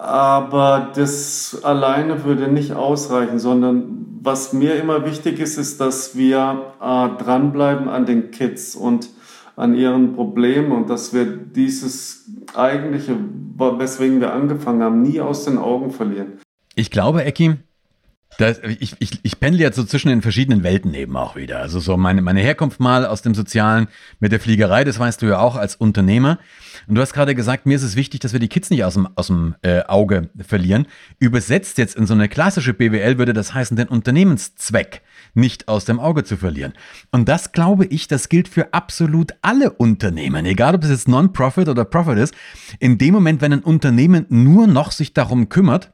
Aber das alleine würde nicht ausreichen, sondern was mir immer wichtig ist, ist, dass wir äh, dranbleiben an den Kids und an ihren Problemen und dass wir dieses eigentliche, weswegen wir angefangen haben, nie aus den Augen verlieren. Ich glaube, Ecki, das, ich, ich, ich pendle jetzt so zwischen den verschiedenen Welten eben auch wieder. Also so meine, meine Herkunft mal aus dem Sozialen mit der Fliegerei, das weißt du ja auch als Unternehmer. Und du hast gerade gesagt, mir ist es wichtig, dass wir die Kids nicht aus dem, aus dem äh, Auge verlieren. Übersetzt jetzt in so eine klassische BWL würde das heißen, den Unternehmenszweck nicht aus dem Auge zu verlieren. Und das glaube ich, das gilt für absolut alle Unternehmen, egal ob es jetzt Non-Profit oder Profit ist. In dem Moment, wenn ein Unternehmen nur noch sich darum kümmert,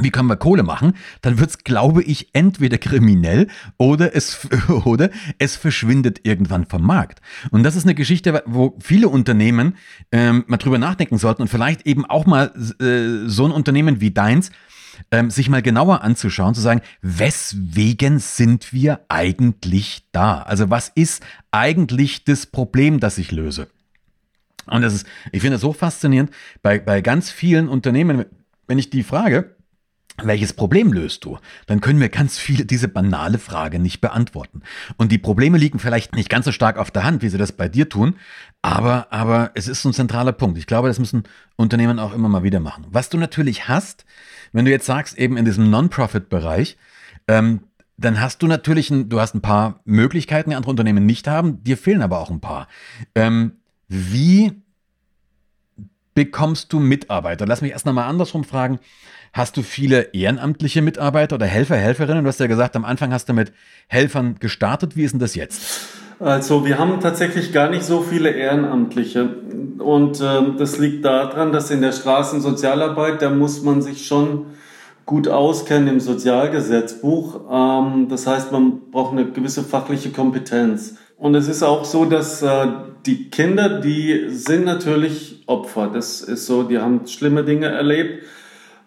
wie können wir Kohle machen, dann wird es, glaube ich, entweder kriminell oder es, oder es verschwindet irgendwann vom Markt. Und das ist eine Geschichte, wo viele Unternehmen ähm, mal drüber nachdenken sollten und vielleicht eben auch mal äh, so ein Unternehmen wie deins ähm, sich mal genauer anzuschauen, zu sagen, weswegen sind wir eigentlich da? Also was ist eigentlich das Problem, das ich löse? Und das ist, ich finde das so faszinierend, bei, bei ganz vielen Unternehmen, wenn ich die frage, welches Problem löst du? Dann können wir ganz viele diese banale Frage nicht beantworten. Und die Probleme liegen vielleicht nicht ganz so stark auf der Hand, wie sie das bei dir tun, aber, aber es ist ein zentraler Punkt. Ich glaube, das müssen Unternehmen auch immer mal wieder machen. Was du natürlich hast, wenn du jetzt sagst, eben in diesem Non-Profit-Bereich, ähm, dann hast du natürlich, ein, du hast ein paar Möglichkeiten, die andere Unternehmen nicht haben, dir fehlen aber auch ein paar. Ähm, wie bekommst du Mitarbeiter? Lass mich erst nochmal andersrum fragen. Hast du viele ehrenamtliche Mitarbeiter oder Helfer, Helferinnen? Du hast ja gesagt, am Anfang hast du mit Helfern gestartet. Wie ist denn das jetzt? Also wir haben tatsächlich gar nicht so viele Ehrenamtliche. Und äh, das liegt daran, dass in der Straßensozialarbeit, da muss man sich schon gut auskennen im Sozialgesetzbuch. Ähm, das heißt, man braucht eine gewisse fachliche Kompetenz. Und es ist auch so, dass äh, die Kinder, die sind natürlich Opfer. Das ist so, die haben schlimme Dinge erlebt.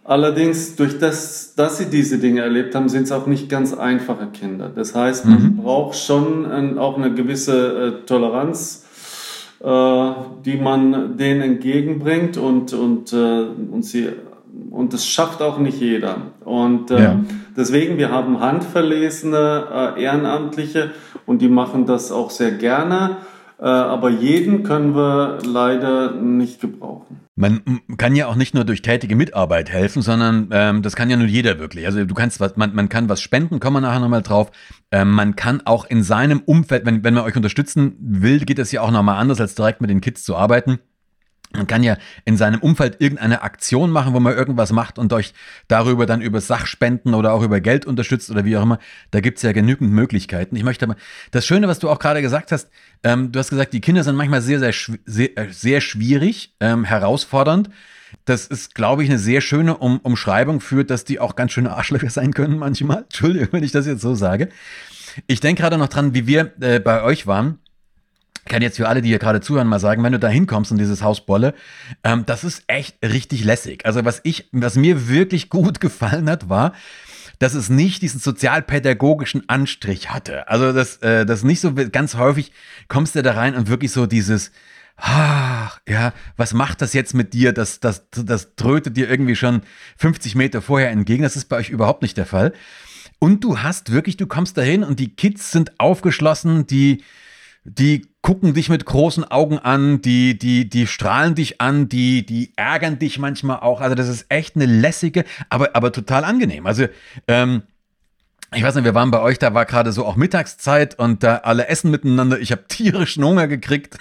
Allerdings, durch das, dass sie diese Dinge erlebt haben, sind es auch nicht ganz einfache Kinder. Das heißt, man mhm. braucht schon ein, auch eine gewisse äh, Toleranz, äh, die man denen entgegenbringt und, und, äh, und sie und das schafft auch nicht jeder. Und äh, ja. deswegen, wir haben handverlesene äh, Ehrenamtliche und die machen das auch sehr gerne. Äh, aber jeden können wir leider nicht gebrauchen. Man kann ja auch nicht nur durch tätige Mitarbeit helfen, sondern ähm, das kann ja nur jeder wirklich. Also du kannst was, man, man kann was spenden, kommen wir nachher nochmal drauf. Ähm, man kann auch in seinem Umfeld, wenn, wenn man euch unterstützen will, geht es ja auch nochmal anders, als direkt mit den Kids zu arbeiten. Man kann ja in seinem Umfeld irgendeine Aktion machen, wo man irgendwas macht und euch darüber dann über Sachspenden oder auch über Geld unterstützt oder wie auch immer. Da gibt's ja genügend Möglichkeiten. Ich möchte aber, das Schöne, was du auch gerade gesagt hast, ähm, du hast gesagt, die Kinder sind manchmal sehr, sehr, sehr, äh, sehr schwierig, ähm, herausfordernd. Das ist, glaube ich, eine sehr schöne um Umschreibung für, dass die auch ganz schöne Arschlöcher sein können manchmal. Entschuldigung, wenn ich das jetzt so sage. Ich denke gerade noch dran, wie wir äh, bei euch waren kann jetzt für alle, die hier gerade zuhören, mal sagen, wenn du da hinkommst in dieses Haus Bolle, ähm, das ist echt richtig lässig. Also was ich, was mir wirklich gut gefallen hat, war, dass es nicht diesen sozialpädagogischen Anstrich hatte. Also das, äh, das nicht so ganz häufig kommst du da rein und wirklich so dieses, ach, ja, was macht das jetzt mit dir? Das, das, das trötet dir irgendwie schon 50 Meter vorher entgegen. Das ist bei euch überhaupt nicht der Fall. Und du hast wirklich, du kommst dahin und die Kids sind aufgeschlossen, die, die gucken dich mit großen Augen an, die, die, die strahlen dich an, die, die ärgern dich manchmal auch. Also das ist echt eine lässige, aber, aber total angenehm. Also, ähm, ich weiß nicht, wir waren bei euch, da war gerade so auch Mittagszeit und da alle essen miteinander. Ich habe tierischen Hunger gekriegt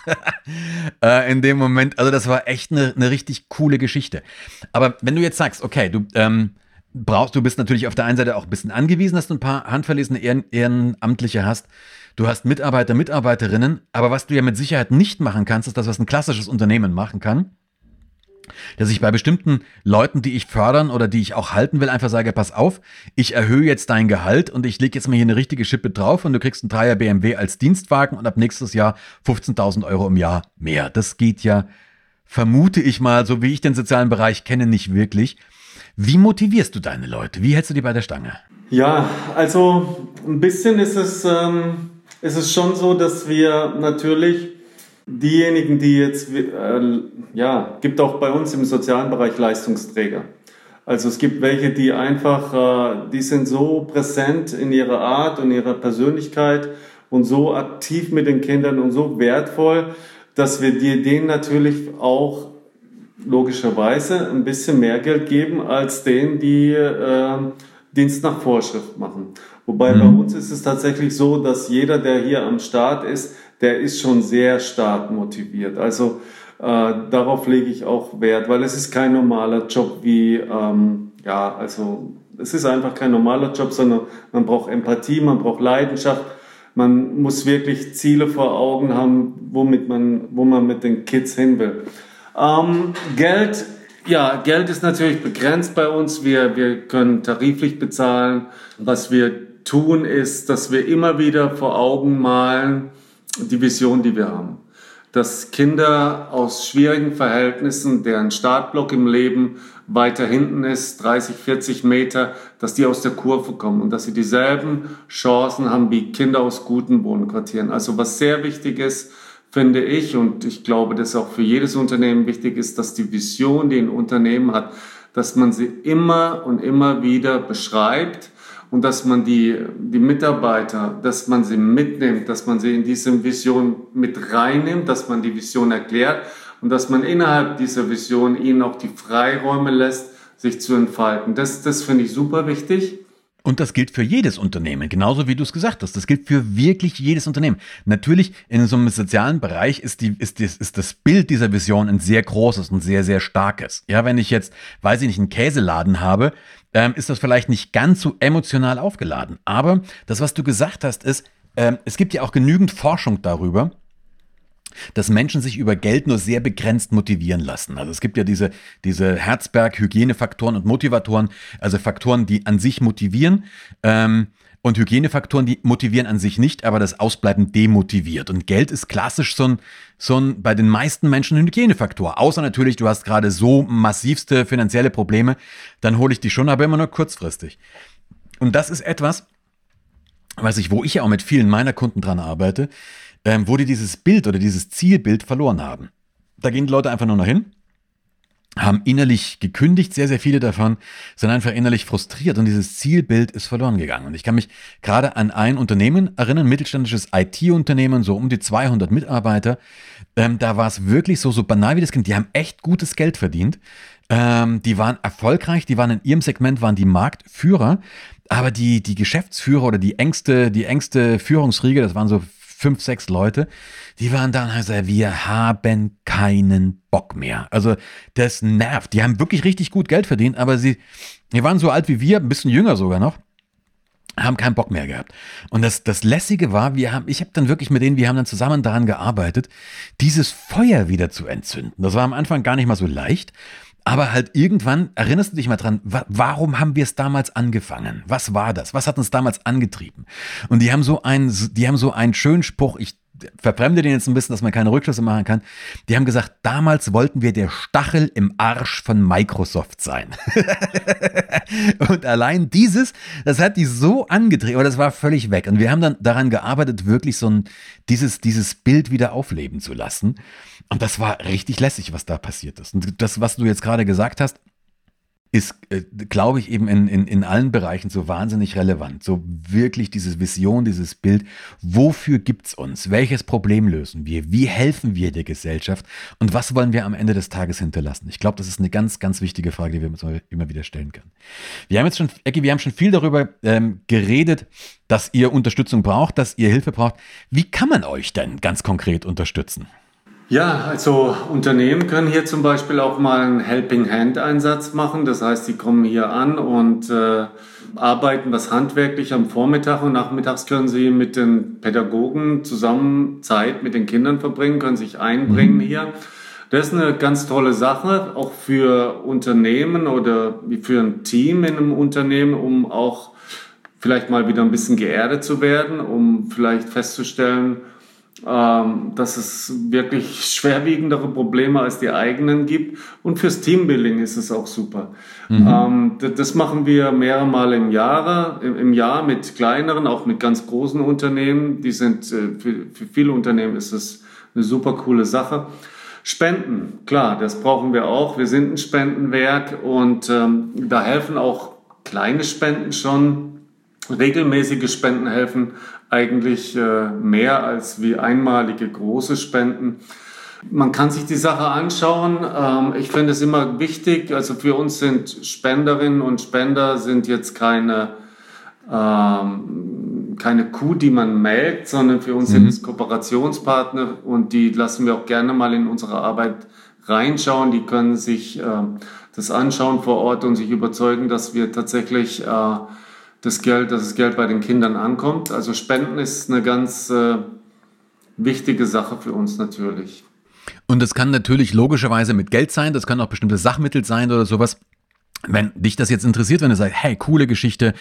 äh, in dem Moment. Also das war echt eine, eine richtig coole Geschichte. Aber wenn du jetzt sagst, okay, du ähm, brauchst, du bist natürlich auf der einen Seite auch ein bisschen angewiesen, dass du ein paar handverlesene Ehren, Ehrenamtliche hast. Du hast Mitarbeiter, Mitarbeiterinnen, aber was du ja mit Sicherheit nicht machen kannst, ist das, was ein klassisches Unternehmen machen kann. Dass ich bei bestimmten Leuten, die ich fördern oder die ich auch halten will, einfach sage, pass auf, ich erhöhe jetzt dein Gehalt und ich lege jetzt mal hier eine richtige Schippe drauf und du kriegst einen Dreier BMW als Dienstwagen und ab nächstes Jahr 15.000 Euro im Jahr mehr. Das geht ja, vermute ich mal, so wie ich den sozialen Bereich kenne, nicht wirklich. Wie motivierst du deine Leute? Wie hältst du die bei der Stange? Ja, also ein bisschen ist es... Ähm es ist schon so, dass wir natürlich diejenigen, die jetzt, äh, ja, gibt auch bei uns im sozialen Bereich Leistungsträger. Also es gibt welche, die einfach, äh, die sind so präsent in ihrer Art und ihrer Persönlichkeit und so aktiv mit den Kindern und so wertvoll, dass wir dir denen natürlich auch logischerweise ein bisschen mehr Geld geben als denen, die äh, Dienst nach Vorschrift machen. Wobei mhm. bei uns ist es tatsächlich so, dass jeder, der hier am Start ist, der ist schon sehr stark motiviert. Also äh, darauf lege ich auch Wert, weil es ist kein normaler Job wie, ähm, ja, also es ist einfach kein normaler Job, sondern man braucht Empathie, man braucht Leidenschaft, man muss wirklich Ziele vor Augen haben, womit man, wo man mit den Kids hin will. Ähm, Geld Ja, Geld ist natürlich begrenzt bei uns. Wir, wir können tariflich bezahlen. Was wir tun, ist, dass wir immer wieder vor Augen malen die Vision, die wir haben. Dass Kinder aus schwierigen Verhältnissen, deren Startblock im Leben weiter hinten ist, 30, 40 Meter, dass die aus der Kurve kommen und dass sie dieselben Chancen haben wie Kinder aus guten Wohnquartieren. Also was sehr wichtig ist, finde ich, und ich glaube, dass auch für jedes Unternehmen wichtig ist, dass die Vision, die ein Unternehmen hat, dass man sie immer und immer wieder beschreibt und dass man die, die Mitarbeiter, dass man sie mitnimmt, dass man sie in diese Vision mit reinnimmt, dass man die Vision erklärt und dass man innerhalb dieser Vision ihnen auch die Freiräume lässt, sich zu entfalten. Das, das finde ich super wichtig. Und das gilt für jedes Unternehmen, genauso wie du es gesagt hast. Das gilt für wirklich jedes Unternehmen. Natürlich, in so einem sozialen Bereich ist, die, ist, das, ist das Bild dieser Vision ein sehr großes und sehr, sehr starkes. Ja, wenn ich jetzt, weiß ich nicht, einen Käseladen habe, ähm, ist das vielleicht nicht ganz so emotional aufgeladen. Aber das, was du gesagt hast, ist, ähm, es gibt ja auch genügend Forschung darüber, dass Menschen sich über Geld nur sehr begrenzt motivieren lassen. Also es gibt ja diese, diese Herzberg-Hygienefaktoren und Motivatoren, also Faktoren, die an sich motivieren. Ähm, und Hygienefaktoren, die motivieren an sich nicht, aber das Ausbleiben demotiviert. Und Geld ist klassisch so ein, so ein bei den meisten Menschen ein Hygienefaktor. Außer natürlich, du hast gerade so massivste finanzielle Probleme, dann hole ich die schon, aber immer nur kurzfristig. Und das ist etwas, was ich, wo ich ja auch mit vielen meiner Kunden dran arbeite, ähm, wo die dieses Bild oder dieses Zielbild verloren haben. Da gehen die Leute einfach nur noch hin, haben innerlich gekündigt, sehr, sehr viele davon, sind einfach innerlich frustriert und dieses Zielbild ist verloren gegangen. Und ich kann mich gerade an ein Unternehmen erinnern, mittelständisches IT-Unternehmen, so um die 200 Mitarbeiter. Ähm, da war es wirklich so, so banal wie das Kind. Die haben echt gutes Geld verdient. Ähm, die waren erfolgreich, die waren in ihrem Segment, waren die Marktführer. Aber die, die Geschäftsführer oder die engste, die engste Führungsriege, das waren so fünf, sechs Leute, die waren dann halt so, wir haben keinen Bock mehr. Also das nervt. Die haben wirklich richtig gut Geld verdient, aber sie, die waren so alt wie wir, ein bisschen jünger sogar noch haben keinen Bock mehr gehabt. Und das, das Lässige war, wir haben, ich habe dann wirklich mit denen, wir haben dann zusammen daran gearbeitet, dieses Feuer wieder zu entzünden. Das war am Anfang gar nicht mal so leicht. Aber halt irgendwann, erinnerst du dich mal dran, wa warum haben wir es damals angefangen? Was war das? Was hat uns damals angetrieben? Und die haben so einen, die haben so einen schönen Spruch, ich verfremde den jetzt ein bisschen, dass man keine Rückschlüsse machen kann. Die haben gesagt, damals wollten wir der Stachel im Arsch von Microsoft sein. und allein dieses, das hat die so angetrieben, aber das war völlig weg. Und wir haben dann daran gearbeitet, wirklich so ein, dieses, dieses Bild wieder aufleben zu lassen. Und das war richtig lässig, was da passiert ist. Und das, was du jetzt gerade gesagt hast, ist, äh, glaube ich, eben in, in, in allen Bereichen so wahnsinnig relevant. So wirklich diese Vision, dieses Bild. Wofür gibt es uns? Welches Problem lösen wir? Wie helfen wir der Gesellschaft? Und was wollen wir am Ende des Tages hinterlassen? Ich glaube, das ist eine ganz, ganz wichtige Frage, die wir uns immer wieder stellen können. Wir haben jetzt schon, Ecki, wir haben schon viel darüber ähm, geredet, dass ihr Unterstützung braucht, dass ihr Hilfe braucht. Wie kann man euch denn ganz konkret unterstützen? Ja, also Unternehmen können hier zum Beispiel auch mal einen Helping Hand Einsatz machen. Das heißt, sie kommen hier an und äh, arbeiten was handwerklich am Vormittag und nachmittags können sie mit den Pädagogen zusammen Zeit mit den Kindern verbringen, können sich einbringen mhm. hier. Das ist eine ganz tolle Sache, auch für Unternehmen oder für ein Team in einem Unternehmen, um auch vielleicht mal wieder ein bisschen geerdet zu werden, um vielleicht festzustellen, ähm, dass es wirklich schwerwiegendere Probleme als die eigenen gibt. Und fürs Teambuilding ist es auch super. Mhm. Ähm, das machen wir mehrere Mal im Jahr, im Jahr mit kleineren, auch mit ganz großen Unternehmen. Die sind, äh, für, für viele Unternehmen ist es eine super coole Sache. Spenden, klar, das brauchen wir auch. Wir sind ein Spendenwerk und ähm, da helfen auch kleine Spenden schon. Regelmäßige Spenden helfen eigentlich äh, mehr als wie einmalige große Spenden. Man kann sich die Sache anschauen. Ähm, ich finde es immer wichtig. Also für uns sind Spenderinnen und Spender sind jetzt keine, ähm, keine Kuh, die man melkt, sondern für uns mhm. sind es Kooperationspartner und die lassen wir auch gerne mal in unsere Arbeit reinschauen. Die können sich äh, das anschauen vor Ort und sich überzeugen, dass wir tatsächlich äh, das Geld, dass das Geld bei den Kindern ankommt. Also Spenden ist eine ganz äh, wichtige Sache für uns natürlich. Und das kann natürlich logischerweise mit Geld sein, das kann auch bestimmte Sachmittel sein oder sowas. Wenn dich das jetzt interessiert, wenn du sagst, hey, coole Geschichte,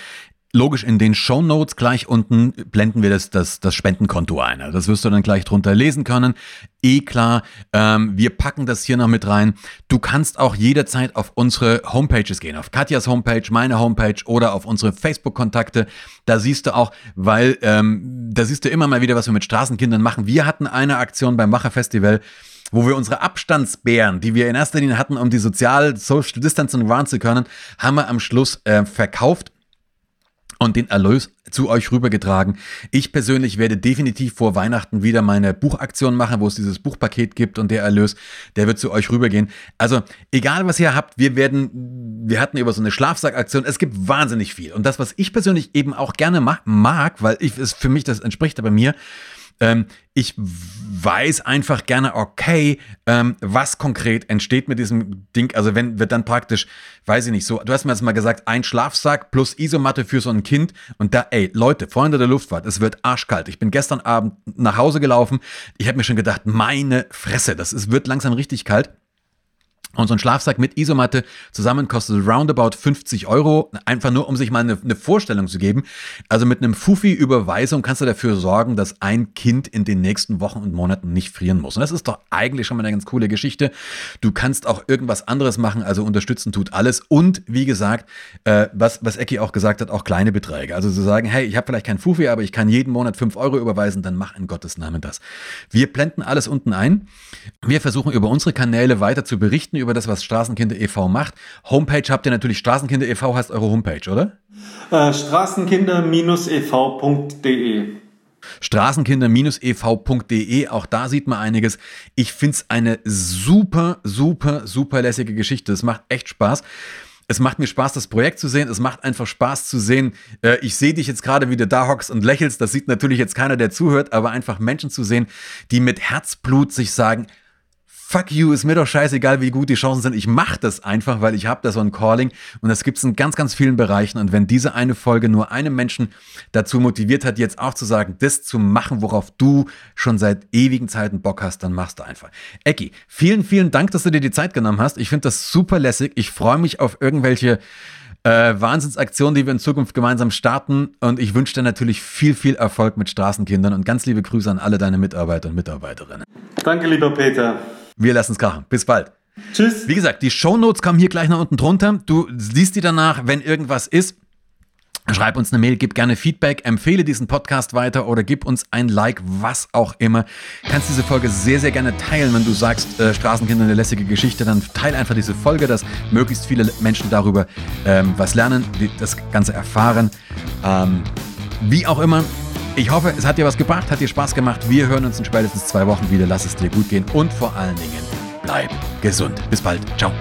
Logisch, in den Show Notes gleich unten blenden wir das, das, das Spendenkonto ein. Also das wirst du dann gleich drunter lesen können. Eh klar, ähm, wir packen das hier noch mit rein. Du kannst auch jederzeit auf unsere Homepages gehen, auf Katjas Homepage, meine Homepage oder auf unsere Facebook-Kontakte. Da siehst du auch, weil ähm, da siehst du immer mal wieder, was wir mit Straßenkindern machen. Wir hatten eine Aktion beim Macher-Festival wo wir unsere Abstandsbären, die wir in erster Linie hatten, um die sozial Social Distancing wahren zu können, haben wir am Schluss äh, verkauft und den Erlös zu euch rübergetragen. Ich persönlich werde definitiv vor Weihnachten wieder meine Buchaktion machen, wo es dieses Buchpaket gibt und der Erlös, der wird zu euch rübergehen. Also egal was ihr habt, wir werden, wir hatten über so eine Schlafsackaktion, es gibt wahnsinnig viel. Und das, was ich persönlich eben auch gerne mag, weil ich es für mich, das entspricht aber mir, ähm, ich weiß einfach gerne, okay, ähm, was konkret entsteht mit diesem Ding. Also wenn wird dann praktisch, weiß ich nicht, so, du hast mir jetzt mal gesagt, ein Schlafsack plus Isomatte für so ein Kind. Und da, ey, Leute, Freunde der Luftfahrt, es wird arschkalt. Ich bin gestern Abend nach Hause gelaufen. Ich habe mir schon gedacht, meine Fresse, das ist, wird langsam richtig kalt. Und so ein Schlafsack mit Isomatte zusammen kostet roundabout 50 Euro, einfach nur, um sich mal eine, eine Vorstellung zu geben. Also mit einem Fufi-Überweisung kannst du dafür sorgen, dass ein Kind in den nächsten Wochen und Monaten nicht frieren muss. Und das ist doch eigentlich schon mal eine ganz coole Geschichte. Du kannst auch irgendwas anderes machen, also unterstützen tut alles. Und wie gesagt, äh, was, was Ecki auch gesagt hat, auch kleine Beträge. Also zu sagen, hey, ich habe vielleicht kein Fufi, aber ich kann jeden Monat 5 Euro überweisen, dann mach in Gottes Namen das. Wir blenden alles unten ein. Wir versuchen über unsere Kanäle weiter zu berichten über das, was Straßenkinder e.V. macht. Homepage habt ihr natürlich, Straßenkinder e.V. heißt eure Homepage, oder? Äh, Straßenkinder-ev.de Straßenkinder-ev.de, auch da sieht man einiges. Ich finde es eine super, super, super lässige Geschichte. Es macht echt Spaß. Es macht mir Spaß, das Projekt zu sehen. Es macht einfach Spaß zu sehen. Äh, ich sehe dich jetzt gerade, wie du da hockst und lächelst. Das sieht natürlich jetzt keiner, der zuhört, aber einfach Menschen zu sehen, die mit Herzblut sich sagen, fuck you, ist mir doch scheißegal, wie gut die Chancen sind. Ich mache das einfach, weil ich habe da so ein Calling und das gibt es in ganz, ganz vielen Bereichen. Und wenn diese eine Folge nur einen Menschen dazu motiviert hat, jetzt auch zu sagen, das zu machen, worauf du schon seit ewigen Zeiten Bock hast, dann machst du einfach. Ecki, vielen, vielen Dank, dass du dir die Zeit genommen hast. Ich finde das super lässig. Ich freue mich auf irgendwelche äh, Wahnsinnsaktionen, die wir in Zukunft gemeinsam starten. Und ich wünsche dir natürlich viel, viel Erfolg mit Straßenkindern und ganz liebe Grüße an alle deine Mitarbeiter und Mitarbeiterinnen. Danke, lieber Peter. Wir lassen es krachen. Bis bald. Tschüss. Wie gesagt, die Shownotes kommen hier gleich nach unten drunter. Du siehst die danach, wenn irgendwas ist. Schreib uns eine Mail, gib gerne Feedback, empfehle diesen Podcast weiter oder gib uns ein Like, was auch immer. Kannst diese Folge sehr, sehr gerne teilen, wenn du sagst, äh, Straßenkinder eine lässige Geschichte, dann teile einfach diese Folge, dass möglichst viele Menschen darüber ähm, was lernen, die das Ganze erfahren. Ähm, wie auch immer, ich hoffe, es hat dir was gebracht, hat dir Spaß gemacht. Wir hören uns in spätestens zwei Wochen wieder. Lass es dir gut gehen und vor allen Dingen bleib gesund. Bis bald. Ciao.